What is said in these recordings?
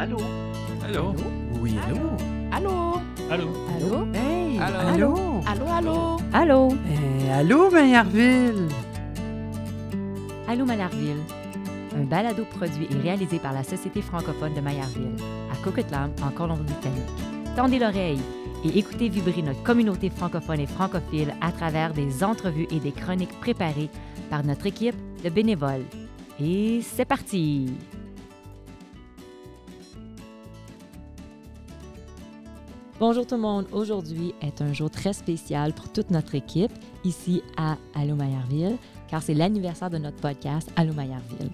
Allô? Allô? Oui, allô? Allô? Allô? Allô? Hey! Allô? Allô? Allô, allô? Allô? Eh, allô, Maillardville? Allô Maillardville. Un balado produit et réalisé par la Société francophone de Maillardville, à Coquitlam, en Colombie-Britannique. Tendez l'oreille et écoutez vibrer notre communauté francophone et francophile à travers des entrevues et des chroniques préparées par notre équipe de bénévoles. Et c'est parti! Bonjour tout le monde. Aujourd'hui est un jour très spécial pour toute notre équipe ici à Maillardville, car c'est l'anniversaire de notre podcast Maillardville.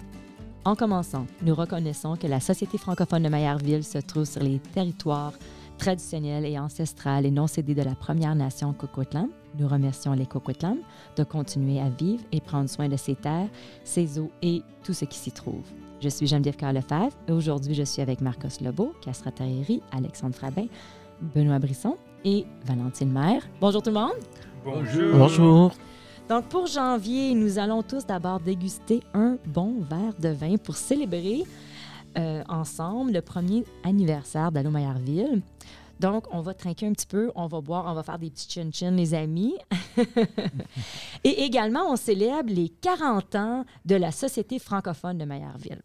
En commençant, nous reconnaissons que la Société francophone de Maillardville se trouve sur les territoires traditionnels et ancestrales et non cédés de la Première Nation Coquitlam. Nous remercions les Coquitlam de continuer à vivre et prendre soin de ces terres, ses eaux et tout ce qui s'y trouve. Je suis Geneviève Carlefebvre et aujourd'hui je suis avec Marcos Lebeau, Castra Tahiri, Alexandre Frabin, Benoît Brisson et Valentine Maire. Bonjour tout le monde! Bonjour. Bonjour. Donc, pour janvier, nous allons tous d'abord déguster un bon verre de vin pour célébrer euh, ensemble le premier anniversaire d'Allo Maillardville. Donc, on va trinquer un petit peu, on va boire, on va faire des petits chin-chin, les amis. Et également, on célèbre les 40 ans de la Société francophone de Maillardville.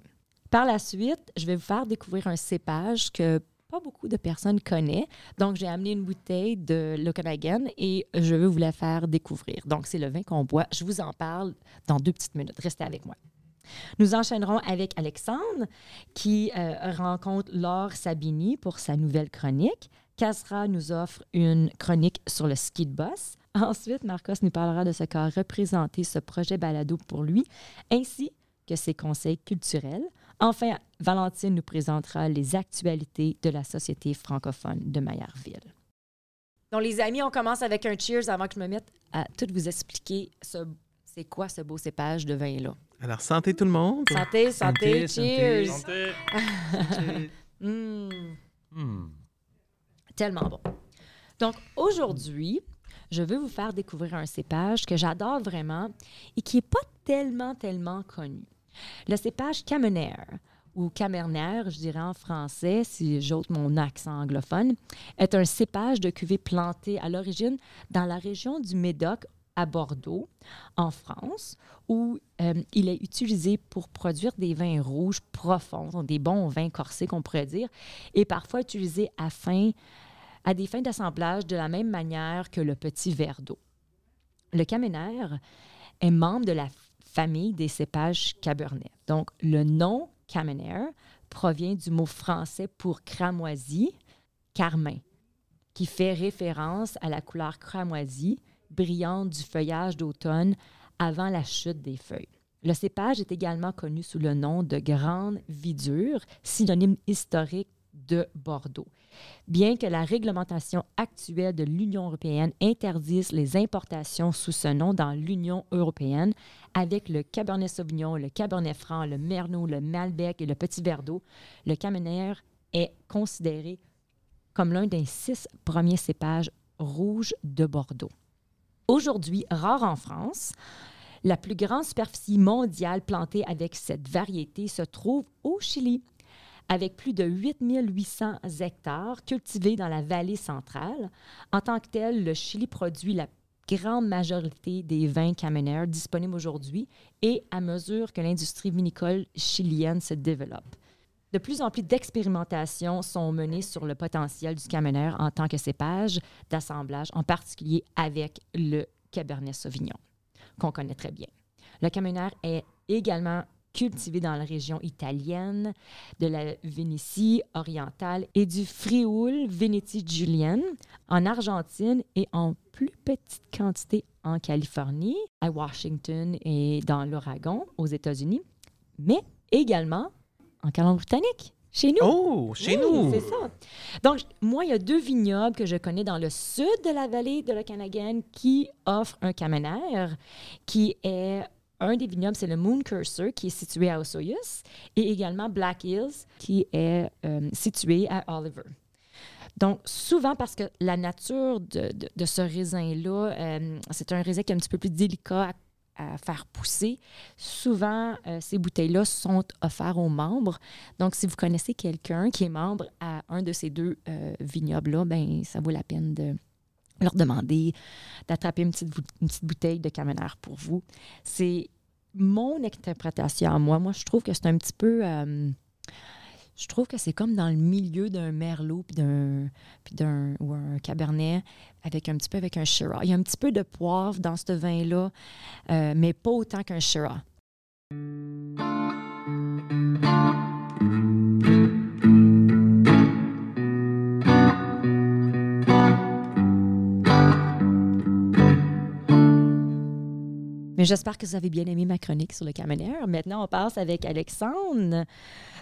Par la suite, je vais vous faire découvrir un cépage que pas beaucoup de personnes connaissent. Donc, j'ai amené une bouteille de Lokanagan et je veux vous la faire découvrir. Donc, c'est le vin qu'on boit. Je vous en parle dans deux petites minutes. Restez avec moi. Nous enchaînerons avec Alexandre qui euh, rencontre Laure Sabini pour sa nouvelle chronique. Casra nous offre une chronique sur le ski de boss. Ensuite, Marcos nous parlera de ce qu'a représenté ce projet balado pour lui, ainsi que ses conseils culturels. Enfin, Valentine nous présentera les actualités de la Société francophone de Maillardville. Donc, les amis, on commence avec un cheers avant que je me mette à tout vous expliquer ce, c'est quoi ce beau cépage de vin-là. Alors, santé tout le monde. Santé, santé, Santé, cheers! santé. Mm, Hmm. tellement bon. Donc, aujourd'hui, je veux vous faire découvrir un cépage que j'adore vraiment et qui n'est pas tellement, tellement connu. Le cépage Cabernet ou Cabernet, je dirais en français, si j'ôte mon accent anglophone, est un cépage de cuvée planté à l'origine dans la région du Médoc à Bordeaux, en France, où euh, il est utilisé pour produire des vins rouges profonds, des bons vins corsés qu'on pourrait dire, et parfois utilisé à, à des fins d'assemblage de la même manière que le petit verre d'eau. Le Cabernet est membre de la famille des cépages Cabernet. Donc, le nom Cabernet provient du mot français pour cramoisi, carmin, qui fait référence à la couleur cramoisie brillante du feuillage d'automne avant la chute des feuilles. Le cépage est également connu sous le nom de grande vidure, synonyme historique de Bordeaux. Bien que la réglementation actuelle de l'Union européenne interdise les importations sous ce nom dans l'Union européenne, avec le Cabernet Sauvignon, le Cabernet Franc, le Merlot, le Malbec et le Petit Verdot, le Cabernet est considéré comme l'un des six premiers cépages rouges de Bordeaux. Aujourd'hui, rare en France, la plus grande superficie mondiale plantée avec cette variété se trouve au Chili, avec plus de 8800 hectares cultivés dans la vallée centrale. En tant que tel, le Chili produit la grande majorité des vins Cabernet disponibles aujourd'hui et à mesure que l'industrie vinicole chilienne se développe. De plus en plus d'expérimentations sont menées sur le potentiel du Cabernet en tant que cépage d'assemblage, en particulier avec le Cabernet Sauvignon, qu'on connaît très bien. Le Cabernet est également cultivé dans la région italienne de la Vénétie orientale et du Frioul Vénétie julienne en Argentine et en plus petite quantité en Californie, à Washington et dans l'Oregon aux États-Unis, mais également en Colombie-Britannique, chez nous. Oh, chez Oui, nous. C'est ça. Donc, moi, il y a deux vignobles que je connais dans le sud de la vallée de l'Okanagan qui offrent un Cabernet, qui est un des vignobles, c'est le Moon Cursor, qui est situé à Osoyoos, et également Black Hills, qui est euh, situé à Oliver. Donc, souvent, parce que la nature de, ce raisin-là, euh, c'est un raisin qui est un petit peu plus délicat à faire pousser. Souvent, euh, ces bouteilles-là sont offertes aux membres. Donc, si vous connaissez quelqu'un qui est membre à un de ces deux vignobles-là, ben, ça vaut la peine de leur demander d'attraper une petite, une petite bouteille de Camenère pour vous. C'est mon interprétation moi. Moi, je trouve que c'est un petit peu... euh, je trouve que c'est comme dans le milieu d'un merlot puis d'un puis d'un ou un cabernet avec un petit peu avec un Shiraz. Il y a un petit peu de poivre dans ce vin-là, euh, mais pas autant qu'un Shiraz. J'espère que vous avez bien aimé ma chronique sur le Caménéaire. Maintenant, on passe avec Alexandre.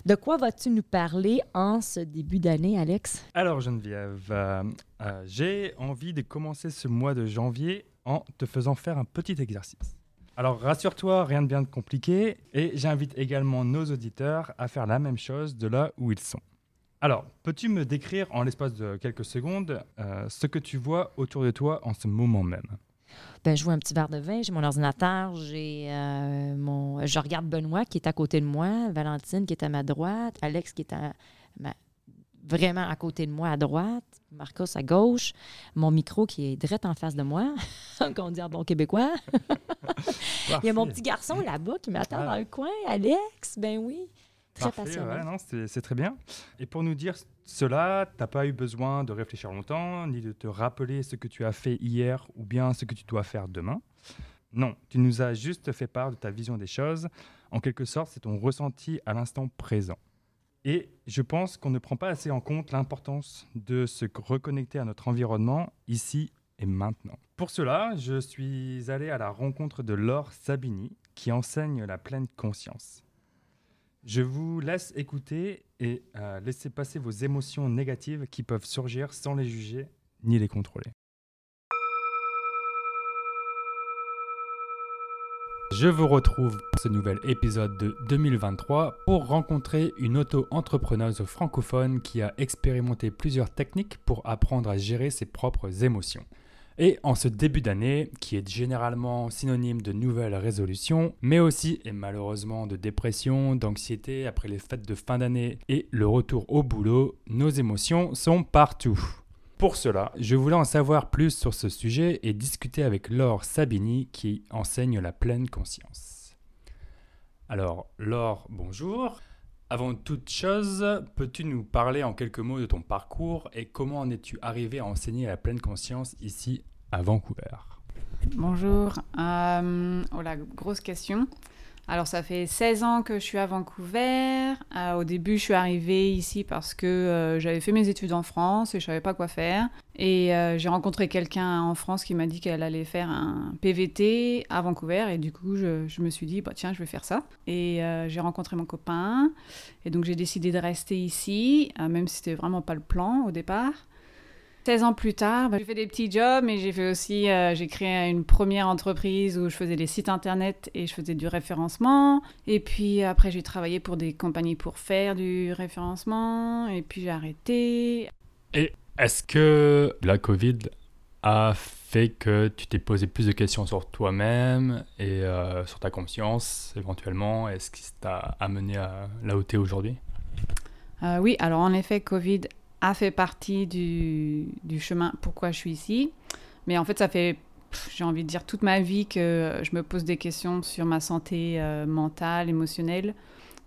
De quoi vas-tu nous parler en ce début d'année, Alex? Alors Geneviève, euh, euh, j'ai envie de commencer ce mois de janvier en te faisant faire un petit exercice. Alors rassure-toi, rien de bien compliqué, et j'invite également nos auditeurs à faire la même chose de là où ils sont. Alors, peux-tu me décrire en l'espace de quelques secondes euh, ce que tu vois autour de toi en ce moment même? Ben, je vois un petit verre de vin, j'ai mon ordinateur, j'ai euh, mon. Je regarde Benoît qui est à côté de moi, Valentine qui est à ma droite, Alex qui est à ma- vraiment à côté de moi à droite, Marcos à gauche, mon micro qui est direct en face de moi, qu'on dit en bon québécois. Il y a mon petit garçon là-bas qui m'attend Ah. dans le coin, Alex, ben oui. Très Parfait, passionnant. ouais, non, c'est très bien. Et pour nous dire cela, tu n'as pas eu besoin de réfléchir longtemps, ni de te rappeler ce que tu as fait hier ou bien ce que tu dois faire demain. Non, tu nous as juste fait part de ta vision des choses. En quelque sorte, c'est ton ressenti à l'instant présent. Et je pense qu'on ne prend pas assez en compte l'importance de se reconnecter à notre environnement ici et maintenant. Pour cela, je suis allé à la rencontre de Laure Sabini, qui enseigne la pleine conscience. Je vous laisse écouter et euh, laisser passer vos émotions négatives qui peuvent surgir sans les juger ni les contrôler. Je vous retrouve pour ce nouvel épisode de 2023 pour rencontrer une auto-entrepreneuse francophone qui a expérimenté plusieurs techniques pour apprendre à gérer ses propres émotions. Et en ce début d'année, qui est généralement synonyme de nouvelles résolutions, mais aussi et malheureusement de dépression, d'anxiété après les fêtes de fin d'année et le retour au boulot, nos émotions sont partout. Pour cela, je voulais en savoir plus sur ce sujet et discuter avec Laure Sabini qui enseigne la pleine conscience. Alors, Laure, bonjour. Avant toute chose, peux-tu nous parler en quelques mots de ton parcours et comment en es-tu arrivé à enseigner la pleine conscience ici à Vancouver? Bonjour. Euh, oh la grosse question. Alors, ça fait 16 ans que je suis à Vancouver. Euh, au début, je suis arrivée ici parce que euh, j'avais fait mes études en France et je savais pas quoi faire. Et euh, j'ai rencontré quelqu'un en France qui m'a dit qu'elle allait faire un PVT à Vancouver. Et du coup, je, me suis dit, bah, tiens, je vais faire ça. Et j'ai rencontré mon copain. Et donc, j'ai décidé de rester ici, même si c'était vraiment pas le plan au départ. 16 ans plus tard, bah, j'ai fait des petits jobs, mais j'ai fait aussi, euh, j'ai créé une première entreprise où je faisais des sites internet et je faisais du référencement. Et puis après, j'ai travaillé pour des compagnies pour faire du référencement. Et puis j'ai arrêté. Est-ce que la Covid a fait que tu t'es posé plus de questions sur toi-même et euh, sur ta conscience éventuellement? Est-ce que ça t'a amené à là où tu es aujourd'hui? Euh, oui, alors en effet, Covid a fait partie du, chemin pourquoi je suis ici. Mais en fait, ça fait, j'ai envie de dire, toute ma vie que je me pose des questions sur ma santé euh, mentale, émotionnelle.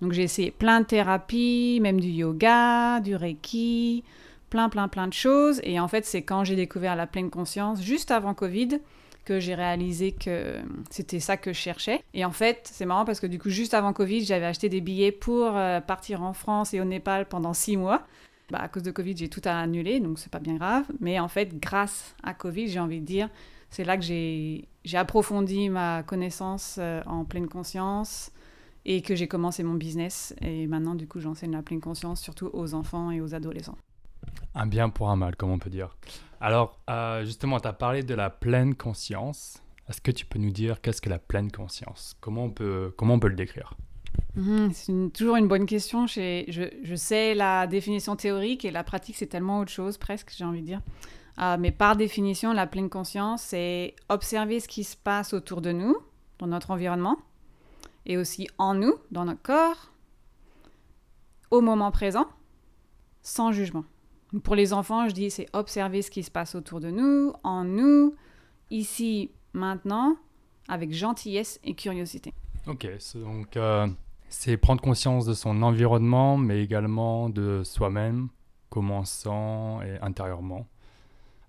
Donc j'ai essayé plein de thérapies, même du yoga, du reiki, plein, plein, plein de choses. Et en fait, c'est quand j'ai découvert la pleine conscience, juste avant Covid, que j'ai réalisé que c'était ça que je cherchais. Et en fait, c'est marrant parce que du coup, juste avant Covid, j'avais acheté des billets pour euh, partir en France et au Népal pendant six mois. Bah, à cause de Covid, j'ai tout à annuler, donc c'est pas bien grave. Mais en fait, grâce à Covid, j'ai envie de dire, c'est là que j'ai j'ai approfondi ma connaissance euh, en pleine conscience et que j'ai commencé mon business. Et maintenant, du coup, j'enseigne la pleine conscience surtout aux enfants et aux adolescents. Un bien pour un mal, comme on peut dire. Alors, euh, justement, tu as parlé de la pleine conscience. Est-ce que tu peux nous dire qu'est-ce que la pleine conscience? Comment on, peut, comment on peut le décrire? Mhm, c'est toujours une bonne question. Je, sais la définition théorique et la pratique, c'est tellement autre chose, presque, j'ai envie de dire. Ah, mais par définition, la pleine conscience, c'est observer ce qui se passe autour de nous, dans notre environnement, et aussi en nous, dans notre corps, au moment présent, sans jugement. Pour les enfants, je dis c'est observer ce qui se passe autour de nous, en nous, ici, maintenant, avec gentillesse et curiosité. Ok, donc euh, c'est prendre conscience de son environnement, mais également de soi-même, commençant et intérieurement.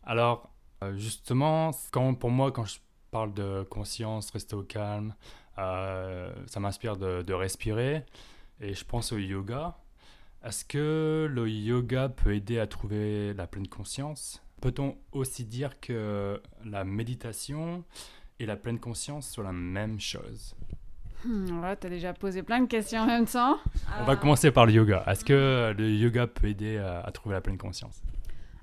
Alors, euh, justement, quand, pour moi, quand je parle de conscience, rester au calme, euh, ça m'inspire de, de respirer. Et je pense au yoga. Est-ce que le yoga peut aider à trouver la pleine conscience? Peut-on aussi dire que la méditation et la pleine conscience sont la même chose? Hmm, ouais, t'as déjà posé plein de questions en même temps. On va commencer par le yoga. Est-ce que le yoga peut aider à, à trouver la pleine conscience?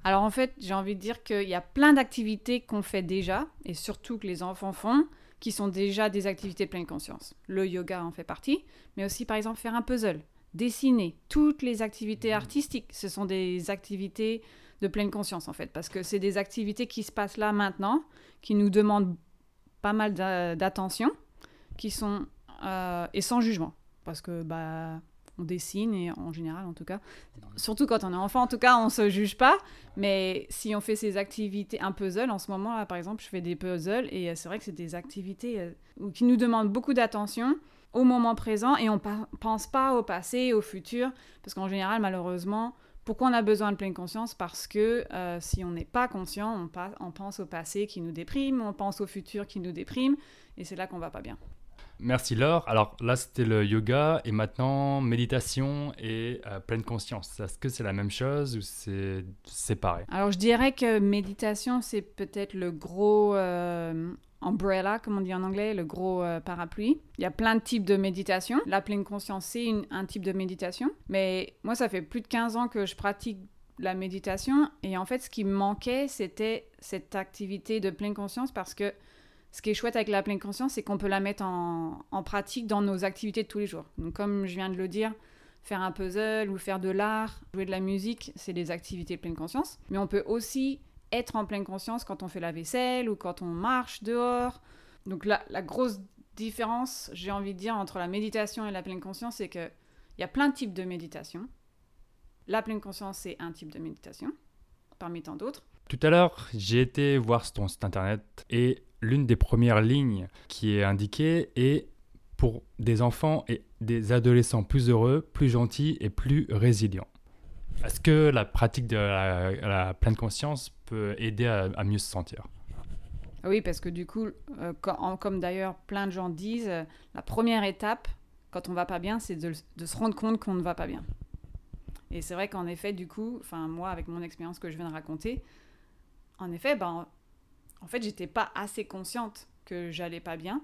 Alors en fait, j'ai envie de dire qu'il y a plein d'activités qu'on fait déjà, et surtout que les enfants font, qui sont déjà des activités de pleine conscience. Le yoga en fait partie, mais aussi par exemple faire un puzzle, dessiner, toutes les activités artistiques, ce sont des activités de pleine conscience en fait, parce que c'est des activités qui se passent là maintenant, qui nous demandent pas mal d'a- d'attention, qui sont euh, et sans jugement, parce que bah on dessine et en général en tout cas, surtout quand on est enfant en tout cas on se juge pas, mais si on fait ces activités, un puzzle en ce moment là par exemple je fais des puzzles et euh, c'est vrai que c'est des activités euh, qui nous demandent beaucoup d'attention au moment présent et on pa- pense pas au passé, au futur, parce qu'en général malheureusement pourquoi on a besoin de pleine conscience? Parce que si on n'est pas conscient, on, on pense au passé qui nous déprime, on pense au futur qui nous déprime, et c'est là qu'on va pas bien. Merci Laure. Alors là, c'était le yoga et maintenant méditation et euh, pleine conscience. Est-ce que c'est la même chose ou c'est séparé? Alors je dirais que méditation, c'est peut-être le gros euh, umbrella, comme on dit en anglais, le gros euh, parapluie. Il y a plein de types de méditation. La pleine conscience, c'est un type de méditation. Mais moi, ça fait plus de 15 ans que je pratique la méditation. Et en fait, ce qui me manquait, c'était cette activité de pleine conscience parce que ce qui est chouette avec la pleine conscience, c'est qu'on peut la mettre en, pratique dans nos activités de tous les jours. Donc comme je viens de le dire, faire un puzzle ou faire de l'art, jouer de la musique, c'est des activités de pleine conscience. Mais on peut aussi être en pleine conscience quand on fait la vaisselle ou quand on marche dehors. Donc la, la grosse différence, j'ai envie de dire, entre la méditation et la pleine conscience, c'est qu'il y a plein de types de méditation. La pleine conscience, c'est un type de méditation, parmi tant d'autres. Tout à l'heure, j'ai été voir ton site internet et l'une des premières lignes qui est indiquée est pour des enfants et des adolescents plus heureux, plus gentils et plus résilients. Est-ce que la pratique de la, pleine conscience peut aider à, mieux se sentir? Oui, parce que du coup, euh, comme d'ailleurs plein de gens disent, euh, la première étape, quand on va pas bien, c'est de, de se rendre compte qu'on ne va pas bien. Et c'est vrai qu'en effet, du coup, enfin moi, avec mon expérience que je viens de raconter, en effet, ben, en fait, j'étais pas assez consciente que j'allais pas bien.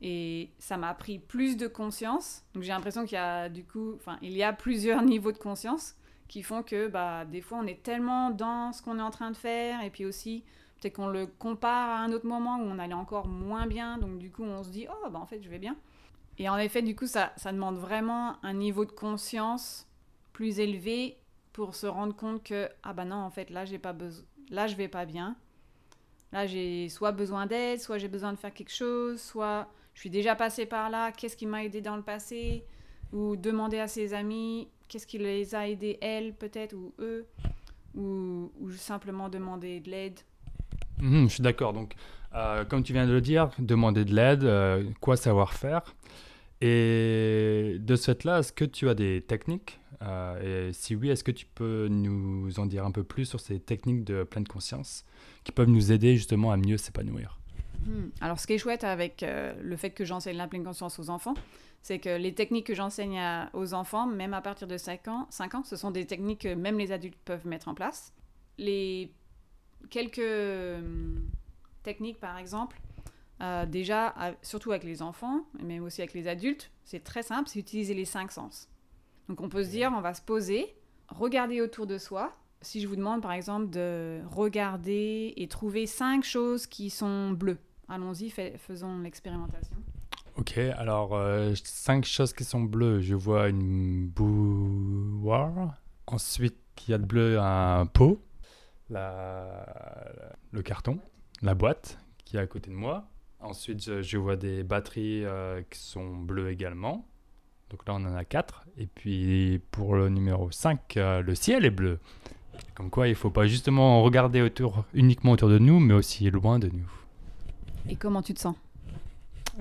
Et ça m'a pris plus de conscience. Donc j'ai l'impression qu'il y a du coup, enfin, il y a plusieurs niveaux de conscience qui font que bah, des fois on est tellement dans ce qu'on est en train de faire et puis aussi peut-être qu'on le compare à un autre moment où on allait encore moins bien, donc du coup on se dit oh bah en fait je vais bien. Et en effet du coup ça, ça demande vraiment un niveau de conscience plus élevé pour se rendre compte que ah bah non en fait là j'ai pas besoin, là je vais pas bien, là j'ai soit besoin d'aide, soit j'ai besoin de faire quelque chose, soit je suis déjà passé par là, qu'est-ce qui m'a aidé dans le passé, ou demander à ses amis qu'est-ce qui les a aidés elles peut-être ou eux, ou, ou simplement demander de l'aide? Mhm, Je suis d'accord. Donc, euh, comme tu viens de le dire, demander de l'aide, euh, quoi savoir faire? Et de ce fait-là, est-ce que tu as des techniques? Euh, Et si oui, est-ce que tu peux nous en dire un peu plus sur ces techniques de pleine conscience qui peuvent nous aider justement à mieux s'épanouir? Hmm. Alors, ce qui est chouette avec euh, le fait que j'enseigne la pleine conscience aux enfants, c'est que les techniques que j'enseigne aux enfants, même à partir de 5 ans, 5 ans, ce sont des techniques que même les adultes peuvent mettre en place. Les quelques hum, techniques, par exemple, euh, déjà, surtout avec les enfants, mais aussi avec les adultes, c'est très simple, c'est utiliser les cinq sens. Donc, on peut se dire, on va se poser, regarder autour de soi. Si je vous demande, par exemple, de regarder et trouver cinq choses qui sont bleues, allons-y, fais- faisons l'expérimentation. Ok, alors euh, cinq choses qui sont bleues. Je vois une bouilloire. Ensuite, il y a de bleu un pot, la- le carton, la boîte qui est à côté de moi. Ensuite, je, je vois des batteries euh, qui sont bleues également. Donc là, on en a 4. Et puis pour le numéro 5, euh, le ciel est bleu. Comme quoi, il ne faut pas justement regarder autour, uniquement autour de nous, mais aussi loin de nous. Et comment tu te sens?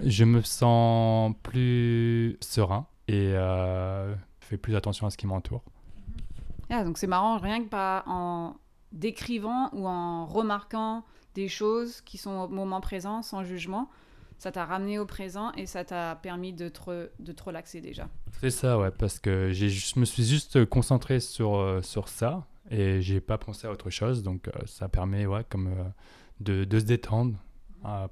Je me sens plus serein et euh, fais plus attention à ce qui m'entoure. Ah, donc c'est marrant, rien que pas en décrivant ou en remarquant des choses qui sont au moment présent, sans jugement, ça t'a ramené au présent et ça t'a permis de te, de te relaxer déjà. C'est ça, ouais, parce que je me suis juste concentré sur, euh, sur ça et j'ai pas pensé à autre chose. Donc euh, ça permet, ouais, comme euh, de, de se détendre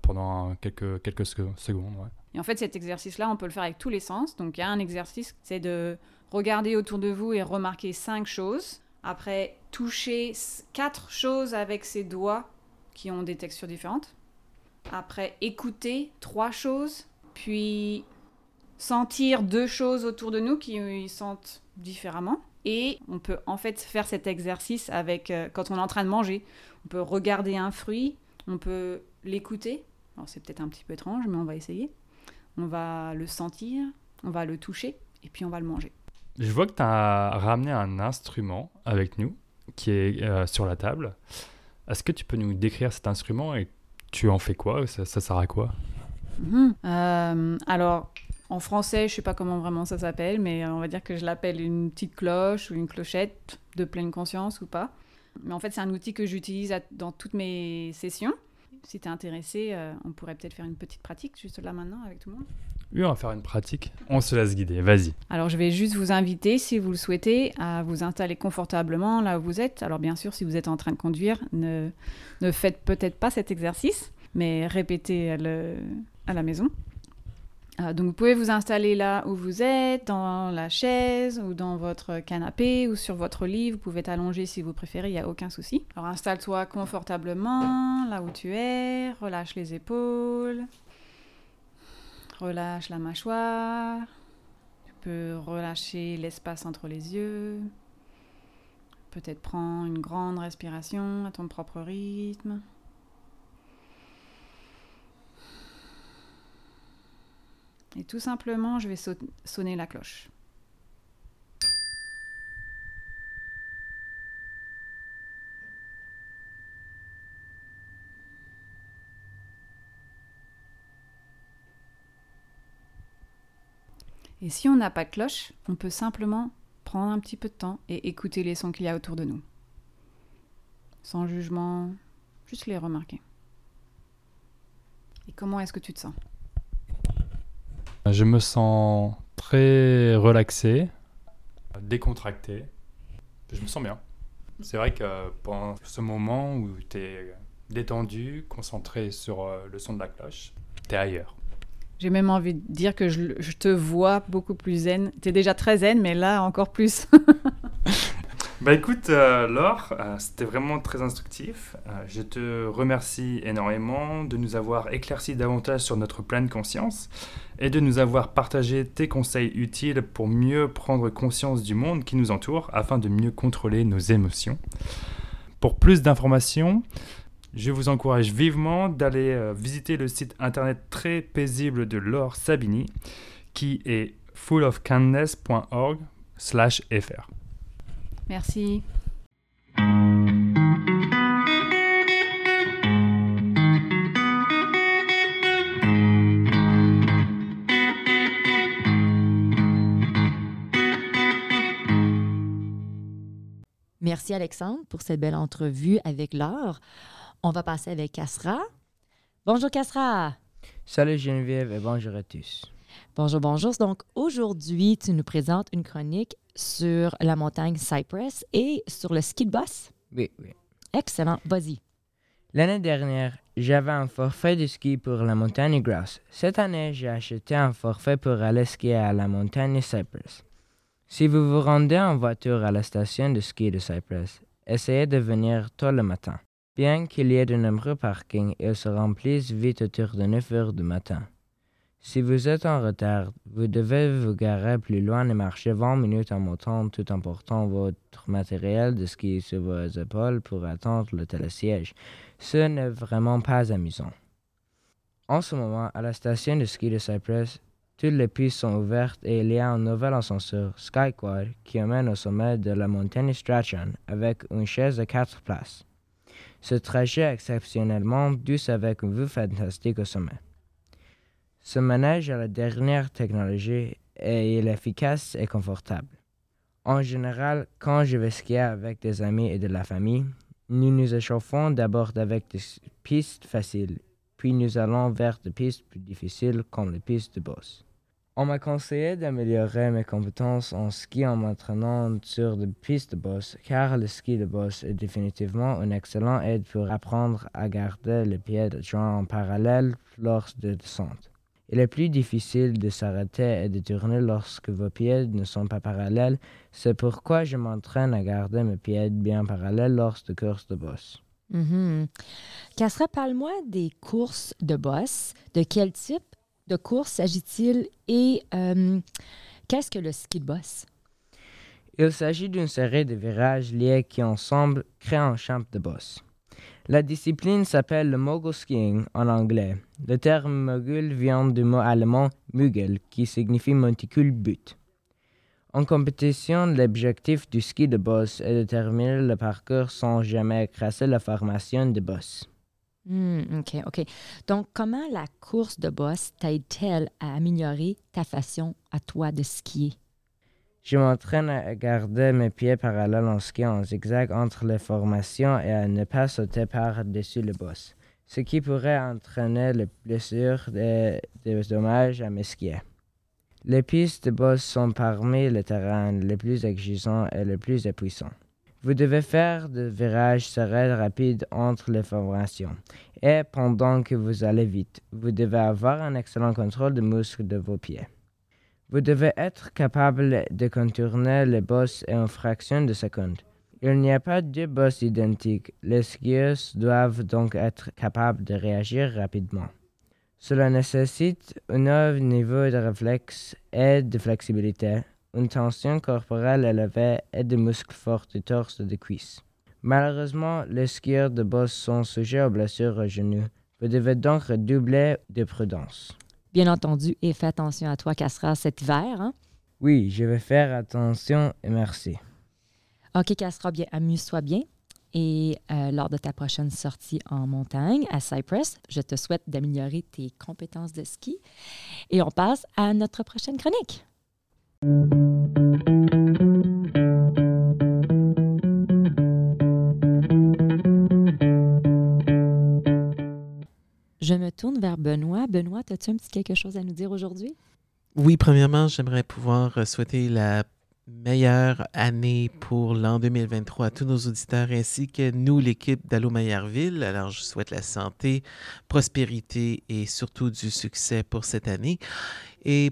pendant quelques, quelques sec- secondes. Ouais. Et en fait, cet exercice-là, on peut le faire avec tous les sens. Donc, il y a un exercice, c'est de regarder autour de vous et remarquer cinq choses. Après, toucher quatre choses avec ses doigts qui ont des textures différentes. Après, écouter trois choses. Puis, sentir deux choses autour de nous qui sentent différemment. Et on peut en fait faire cet exercice avec euh, quand on est en train de manger. On peut regarder un fruit, on peut l'écouter. Alors, c'est peut-être un petit peu étrange, mais on va essayer on va le sentir, on va le toucher, et puis on va le manger. Je vois que tu as ramené un instrument avec nous qui est euh, sur la table. Est-ce que tu peux nous décrire cet instrument et tu en fais quoi? Ça, ça sert à quoi? Mhm. Euh, alors, en français, je sais pas comment vraiment ça s'appelle, mais on va dire que je l'appelle une petite cloche ou une clochette de pleine conscience ou pas. Mais en fait, c'est un outil que j'utilise dans toutes mes sessions. Si tu es intéressé, euh, on pourrait peut-être faire une petite pratique juste là maintenant avec tout le monde? On va faire une pratique. On se laisse guider, vas-y. Alors, je vais juste vous inviter, si vous le souhaitez, à vous installer confortablement là où vous êtes. Alors, bien sûr, si vous êtes en train de conduire, ne, ne faites peut-être pas cet exercice, mais répétez-le à la maison. Euh, donc, vous pouvez vous installer là où vous êtes, dans la chaise ou dans votre canapé ou sur votre lit. Vous pouvez t'allonger si vous préférez, il n'y a aucun souci. Alors, installe-toi confortablement là où tu es, relâche les épaules, relâche la mâchoire. Tu peux relâcher l'espace entre les yeux. Peut-être prendre une grande respiration à ton propre rythme. Et tout simplement, je vais sonner la cloche. Et si on n'a pas de cloche, on peut simplement prendre un petit peu de temps et écouter les sons qu'il y a autour de nous. Sans jugement, juste les remarquer. Et comment est-ce que tu te sens? Je me sens très relaxé, décontracté. Je me sens bien. C'est vrai que pendant ce moment où tu es détendu, concentré sur euh, le son de la cloche, tu es ailleurs. J'ai même envie de dire que je, te vois beaucoup plus zen. Tu es déjà très zen, mais là encore plus. Bah écoute, euh, Laure, euh, c'était vraiment très instructif. Euh, je te remercie énormément de nous avoir éclairci davantage sur notre pleine conscience et de nous avoir partagé tes conseils utiles pour mieux prendre conscience du monde qui nous entoure afin de mieux contrôler nos émotions. Pour plus d'informations, je vous encourage vivement d'aller euh, visiter le site internet très paisible de Laure Sabini qui est fullofkindness.org/fr. Merci. Merci Alexandre pour cette belle entrevue avec Laure. On va passer avec Casra. Bonjour Casra. Salut Geneviève et bonjour à tous. Bonjour, bonjour. Donc aujourd'hui, tu nous présentes une chronique sur la montagne Cypress et sur le ski de boss. Oui, oui. Excellent. Vas-y. L'année dernière, j'avais un forfait de ski pour la montagne Grouse. Cette année, j'ai acheté un forfait pour aller skier à la montagne Cypress. Si vous vous rendez en voiture à la station de ski de Cypress, essayez de venir tôt le matin. Bien qu'il y ait de nombreux parkings, ils se remplissent vite autour de 9 heures du matin. Si vous êtes en retard, vous devez vous garer plus loin et marcher 20 minutes en montant tout en portant votre matériel de ski sur vos épaules pour attendre le télésiège. Ce n'est vraiment pas amusant. En ce moment, à la station de ski de Cypress, toutes les pistes sont ouvertes et il y a un nouvel ascenseur, Skyquad, qui emmène au sommet de la montagne Strachan avec une chaise de quatre places. Ce trajet exceptionnellement douce avec une vue fantastique au sommet. Ce manège a la dernière technologie et il est efficace et confortable. En général, quand je vais skier avec des amis et de la famille, nous nous échauffons d'abord avec des pistes faciles, puis nous allons vers des pistes plus difficiles comme les pistes de boss. On m'a conseillé d'améliorer mes compétences en ski en m'entraînant sur des pistes de boss, car le ski de boss est définitivement une excellente aide pour apprendre à garder les pieds joints en parallèle lors de descente. Il est plus difficile de s'arrêter et de tourner lorsque vos pieds ne sont pas parallèles. C'est pourquoi je m'entraîne à garder mes pieds bien parallèles lors de courses de boss. Mm parle-moi des courses de boss. De quel type de course s'agit-il et euh, qu'est-ce que le ski de boss? Il s'agit d'une série de virages liés qui ensemble créent un champ de boss. La discipline s'appelle le mogul skiing en anglais. Le terme mogul vient du mot allemand Mugel qui signifie monticule but. En compétition, l'objectif du ski de boss est de terminer le parcours sans jamais écraser la formation de boss. Hmm, OK, OK. Donc, comment la course de boss t'aide-t-elle à améliorer ta façon à toi de skier? Je m'entraîne à garder mes pieds parallèles en skiant en zigzag entre les formations et à ne pas sauter par-dessus le boss, ce qui pourrait entraîner les blessures et des dommages à mes skiers. Les pistes de boss sont parmi les terrains les plus exigeants et les plus épuisants. Vous devez faire des virages serrés rapides entre les formations. Et pendant que vous allez vite, vous devez avoir un excellent contrôle des muscles de vos pieds. Vous devez être capable de contourner les bosses en fraction de seconde. Il n'y a pas de bosses identiques. Les skieurs doivent donc être capables de réagir rapidement. Cela nécessite un haut niveau de réflexe et de flexibilité, une tension corporelle élevée et des muscles forts du torse et des cuisses. Malheureusement, les skieurs de boss sont sujets aux blessures aux genoux. Vous devez donc redoubler de prudence. Bien entendu, et fais attention à toi, Cassera, cet hiver. Hein? Oui, je vais faire attention et merci. OK, Cassera, bien, amuse-toi bien. Et euh, lors de ta prochaine sortie en montagne à Cypress, je te souhaite d'améliorer tes compétences de ski. Et on passe à notre prochaine chronique. Je me tourne vers Benoît. Benoît, as-tu un petit quelque chose à nous dire aujourd'hui? Oui, premièrement, j'aimerais pouvoir souhaiter la meilleure année pour l'an 2023 à tous nos auditeurs ainsi que nous, l'équipe d'Allo Maillardville. Alors, je souhaite la santé, prospérité et surtout du succès pour cette année. Et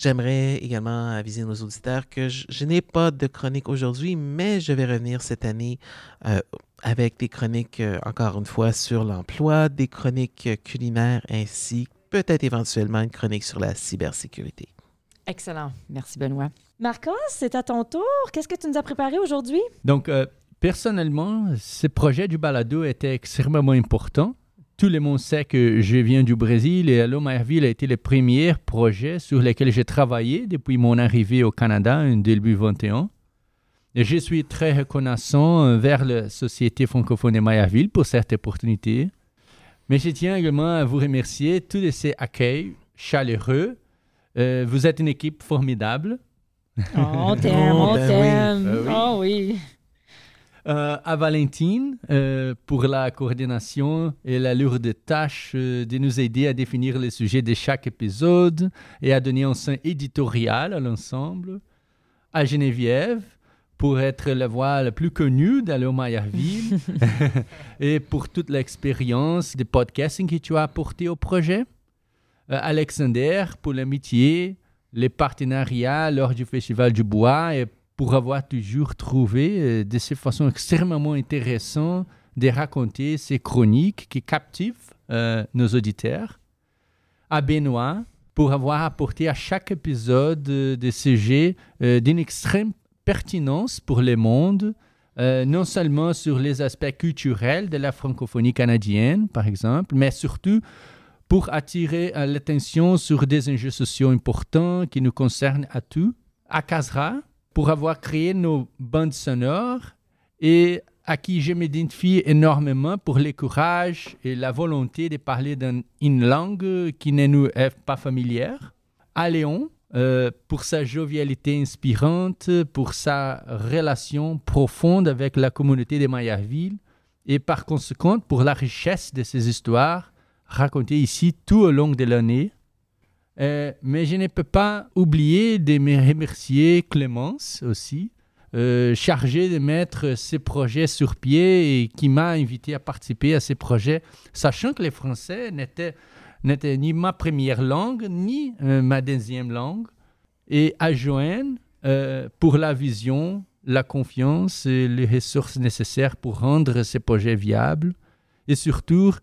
J'aimerais également aviser nos auditeurs que je, n'ai pas de chronique aujourd'hui, mais je vais revenir cette année euh, avec des chroniques, euh, encore une fois, sur l'emploi, des chroniques culinaires ainsi peut-être éventuellement une chronique sur la cybersécurité. Excellent. Merci, Benoît. Marcos, c'est à ton tour. Qu'est-ce que tu nous as préparé aujourd'hui? Donc, euh, personnellement, ce projet du balado était extrêmement important tout le monde sait que je viens du Brésil et Allo Mayerville a été le premier projet sur lequel j'ai travaillé depuis mon arrivée au Canada en début 21. Et je suis très reconnaissant vers la Société francophone de Mayerville pour cette opportunité. Mais je tiens également à vous remercier tous de ces accueils chaleureux. Euh, vous êtes une équipe formidable. Oh, on t'aime, on ben t'aime. Oh oui. Euh, à Valentine euh, pour la coordination et la lourde tâche euh, de nous aider à définir les sujets de chaque épisode et à donner un sein éditorial à l'ensemble. À Geneviève pour être la voix la plus connue d'Allo Mayerville et pour toute l'expérience de podcasting que tu as apporté au projet. Alexander pour l'amitié, les partenariats lors du Festival du Bois et pour avoir toujours trouvé euh, de cette façon extrêmement intéressante de raconter ces chroniques qui captivent euh, nos auditeurs. À Benoît, pour avoir apporté à chaque épisode euh, des sujets d'une extrême pertinence pour le monde, non seulement sur les aspects culturels de la francophonie canadienne, par exemple, mais surtout pour attirer l'attention sur des enjeux sociaux importants qui nous concernent à tous. À Casra, pour avoir créé nos bandes sonores et à qui je m'identifie énormément pour le courage et la volonté de parler dans une langue qui ne nous est pas familière. À Léon, euh, pour sa jovialité inspirante, pour sa relation profonde avec la communauté de Mayerville et par conséquent pour la richesse de ses histoires racontées ici tout au long de l'année. Euh, mais je ne peux pas oublier de me remercier Clémence aussi, euh, chargée de mettre ces projets sur pied et qui m'a invité à participer à ces projets, sachant que les Français n'étaient n'était ni ma première langue, ni euh, ma deuxième langue. Et à euh, pour la vision, la confiance et les ressources nécessaires pour rendre ces projets viables. Et surtout,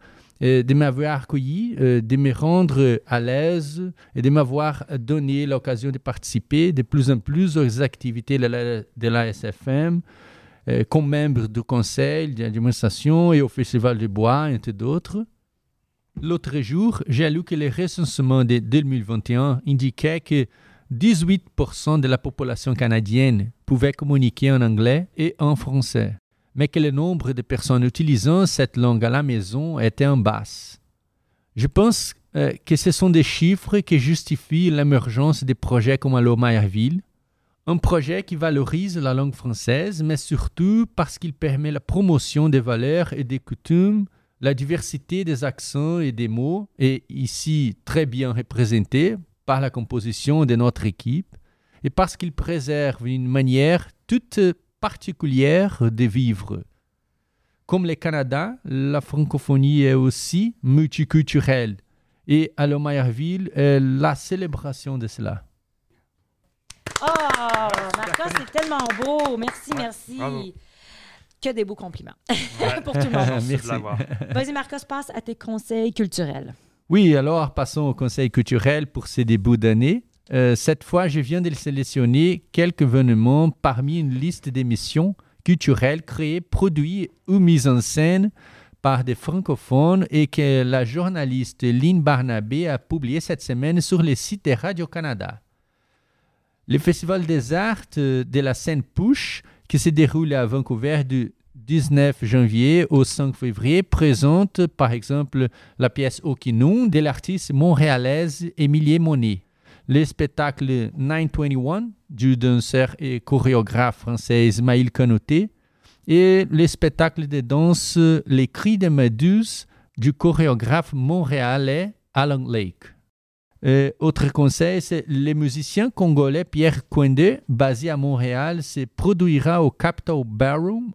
de m'avoir accueilli, euh, de me rendre à l'aise et de m'avoir donné l'occasion de participer de plus en plus aux activités de la, de la euh, comme membre du conseil d'administration et au Festival du Bois, entre d'autres. L'autre jour, j'ai lu que les recensements de 2021 indiquaient que 18% de la population canadienne pouvait communiquer en anglais et en français, mais que le nombre de personnes utilisant cette langue à la maison était en basse. Je pense euh, que ce sont des chiffres qui justifient l'émergence des projets comme Allo Mayerville, un projet qui valorise la langue française, mais surtout parce qu'il permet la promotion des valeurs et des coutumes la diversité des accents et des mots est ici très bien représentée par la composition de notre équipe et parce qu'il préserve une manière toute particulière de vivre. Comme le Canada, la francophonie est aussi multiculturelle et à Mayerville est la célébration de cela. Oh, Marcos, c'est tellement beau. Merci, merci. bravo. Que des beaux compliments pour tout le monde. Merci de l'avoir. Vas-y, Marcos, passe à tes conseils culturels. Oui, alors passons au conseil culturel pour ces débuts d'année. Euh, cette fois, je viens de sélectionner quelques événements parmi une liste d'émissions culturelles créées, produites ou mises en scène par des francophones et que la journaliste Lynn Barnabé a publié cette semaine sur le site de Radio-Canada. Le Festival des Arts de la scène Push, qui se déroule à Vancouver du 19 janvier au 5 février, présente par exemple la pièce Okinou de l'artiste montréalaise Émilie Monet, le spectacle 921 du danseur et chorégraphe français Ismaël Kanouté et le spectacle de danse Les Cris de Méduse du chorégraphe montréalais Alan Lake. Autre conseil, c'est le musicien congolais Pierre Kwende, basé à Montréal, se produira au Capitol Ballroom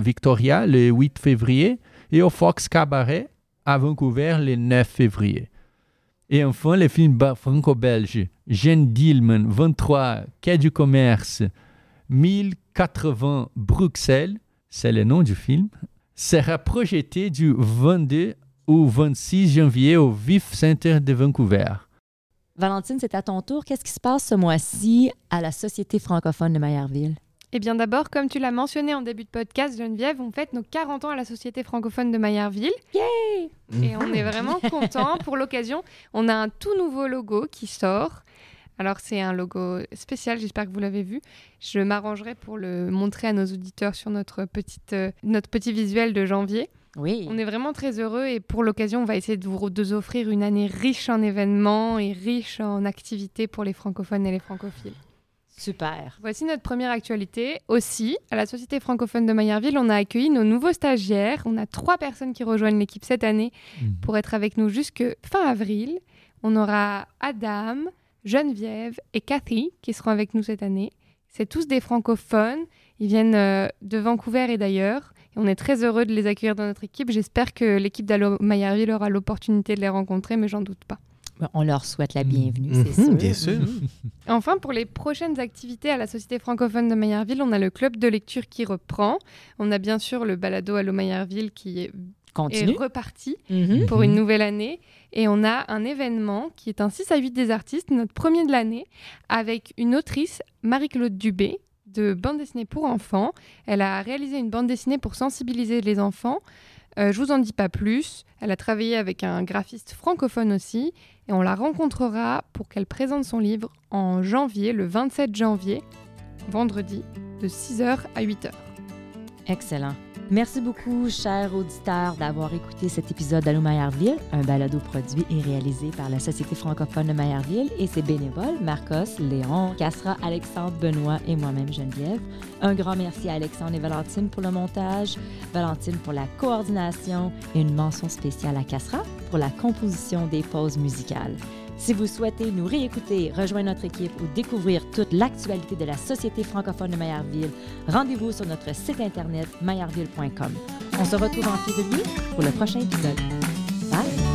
Victoria le 8 février et au Fox Cabaret à Vancouver le 9 février. Et enfin, le film franco-belge Jeanne Dillman 23 Quai du Commerce 1080 Bruxelles, c'est le nom du film, sera projeté du 22 au 26 janvier au VIF Center de Vancouver. Valentine, c'est à ton tour. Qu'est-ce qui se passe ce mois-ci à la Société francophone de Mayerville? Eh bien d'abord, comme tu l'as mentionné en début de podcast, Geneviève, on fête nos 40 ans à la Société francophone de Mayerville. Et on est vraiment contents. Pour l'occasion, on a un tout nouveau logo qui sort. Alors c'est un logo spécial, j'espère que vous l'avez vu. Je m'arrangerai pour le montrer à nos auditeurs sur notre, petite, euh, notre petit visuel de janvier. Oui. On est vraiment très heureux et pour l'occasion, on va essayer de vous, de vous offrir une année riche en événements et riche en activités pour les francophones et les francophiles. Super. Voici notre première actualité. Aussi, à la Société francophone de Mayerville, on a accueilli nos nouveaux stagiaires. On a trois personnes qui rejoignent l'équipe cette année pour être avec nous jusque fin avril. On aura Adam, Geneviève et Cathy qui seront avec nous cette année. C'est tous des francophones. Ils viennent euh, de Vancouver et d'ailleurs. Et on est très heureux de les accueillir dans notre équipe. J'espère que l'équipe d'Allo Mayerville aura l'opportunité de les rencontrer, mais j'en doute pas. On leur souhaite la bienvenue, Mhm, c'est sûr. bien sûr. Mhm. Enfin, pour les prochaines activités à la Société francophone de Mayerville, on a le club de lecture qui reprend. On a bien sûr le balado Allo Mayerville qui est, reparti Mhm. pour une nouvelle année. Et on a un événement qui est un 6 à 8 des artistes, notre premier de l'année, avec une autrice, Marie-Claude Dubé, de bande dessinée pour enfants. Elle a réalisé une bande dessinée pour sensibiliser les enfants Euh, je vous en dis pas plus. Elle a travaillé avec un graphiste francophone aussi et on la rencontrera pour qu'elle présente son livre en janvier, le 27 janvier, vendredi, de 6h à 8h. Excellent. Merci beaucoup, chers auditeurs, d'avoir écouté cet épisode d'Allô Maillardville, un balado produit et réalisé par la Société francophone de Maillardville et ses bénévoles, Marcos, Léon, Cassera, Alexandre, Benoît et moi-même Geneviève. Un grand merci à Alexandre et Valentine pour le montage, Valentine pour la coordination et une mention spéciale à Cassera pour la composition des pauses musicales. Si vous souhaitez nous réécouter, rejoindre notre équipe ou découvrir toute l'actualité de la Société francophone de Maillardville, rendez-vous sur notre site internet maillardville.com. On se retrouve en février pour le prochain épisode. Bye!